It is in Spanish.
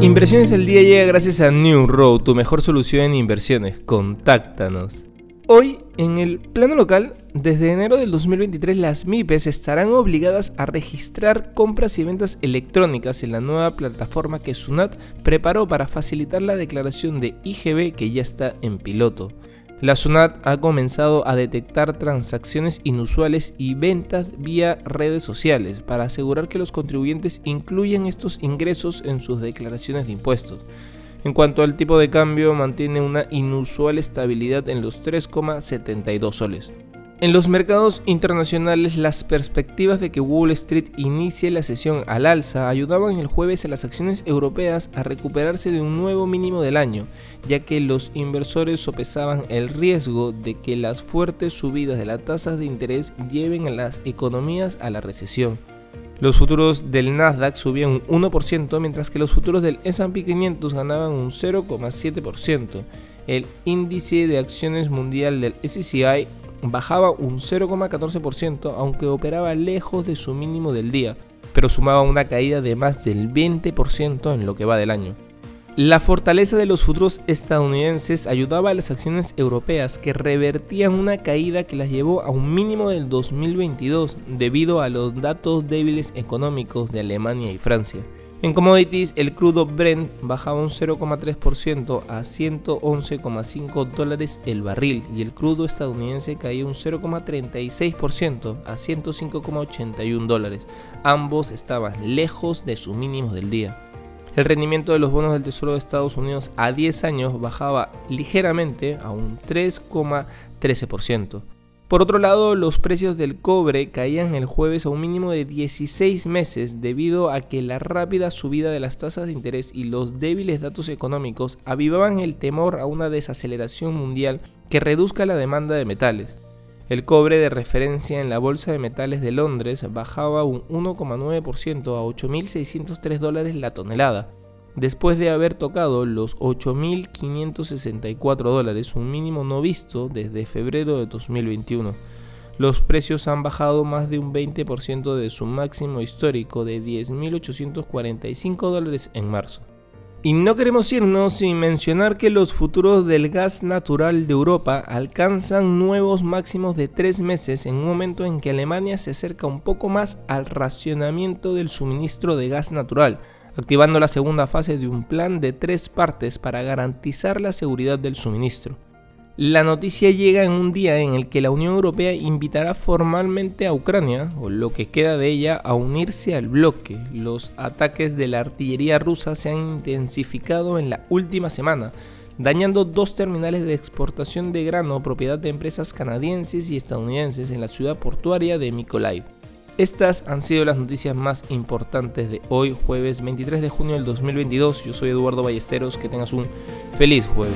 Inversiones al día llega gracias a New Road, tu mejor solución en inversiones. Contáctanos. Hoy, en el plano local, desde enero del 2023 las MIPES estarán obligadas a registrar compras y ventas electrónicas en la nueva plataforma que SUNAT preparó para facilitar la declaración de IGB que ya está en piloto. La SUNAT ha comenzado a detectar transacciones inusuales y ventas vía redes sociales para asegurar que los contribuyentes incluyan estos ingresos en sus declaraciones de impuestos. En cuanto al tipo de cambio, mantiene una inusual estabilidad en los 3,72 soles. En los mercados internacionales, las perspectivas de que Wall Street inicie la sesión al alza ayudaban el jueves a las acciones europeas a recuperarse de un nuevo mínimo del año, ya que los inversores sopesaban el riesgo de que las fuertes subidas de las tasas de interés lleven a las economías a la recesión. Los futuros del Nasdaq subían un 1%, mientras que los futuros del SP 500 ganaban un 0,7%. El índice de acciones mundial del SCI bajaba un 0,14% aunque operaba lejos de su mínimo del día, pero sumaba una caída de más del 20% en lo que va del año. La fortaleza de los futuros estadounidenses ayudaba a las acciones europeas que revertían una caída que las llevó a un mínimo del 2022 debido a los datos débiles económicos de Alemania y Francia. En commodities, el crudo Brent bajaba un 0,3% a 111,5 dólares el barril y el crudo estadounidense caía un 0,36% a 105,81 dólares. Ambos estaban lejos de sus mínimos del día. El rendimiento de los bonos del Tesoro de Estados Unidos a 10 años bajaba ligeramente a un 3,13%. Por otro lado, los precios del cobre caían el jueves a un mínimo de 16 meses debido a que la rápida subida de las tasas de interés y los débiles datos económicos avivaban el temor a una desaceleración mundial que reduzca la demanda de metales. El cobre de referencia en la Bolsa de Metales de Londres bajaba un 1,9% a 8.603 dólares la tonelada, después de haber tocado los 8.564 dólares, un mínimo no visto desde febrero de 2021. Los precios han bajado más de un 20% de su máximo histórico de 10.845 dólares en marzo. Y no queremos irnos sin mencionar que los futuros del gas natural de Europa alcanzan nuevos máximos de tres meses en un momento en que Alemania se acerca un poco más al racionamiento del suministro de gas natural, activando la segunda fase de un plan de tres partes para garantizar la seguridad del suministro. La noticia llega en un día en el que la Unión Europea invitará formalmente a Ucrania, o lo que queda de ella, a unirse al bloque. Los ataques de la artillería rusa se han intensificado en la última semana, dañando dos terminales de exportación de grano propiedad de empresas canadienses y estadounidenses en la ciudad portuaria de Mykolaiv. Estas han sido las noticias más importantes de hoy, jueves 23 de junio del 2022. Yo soy Eduardo Ballesteros, que tengas un feliz jueves.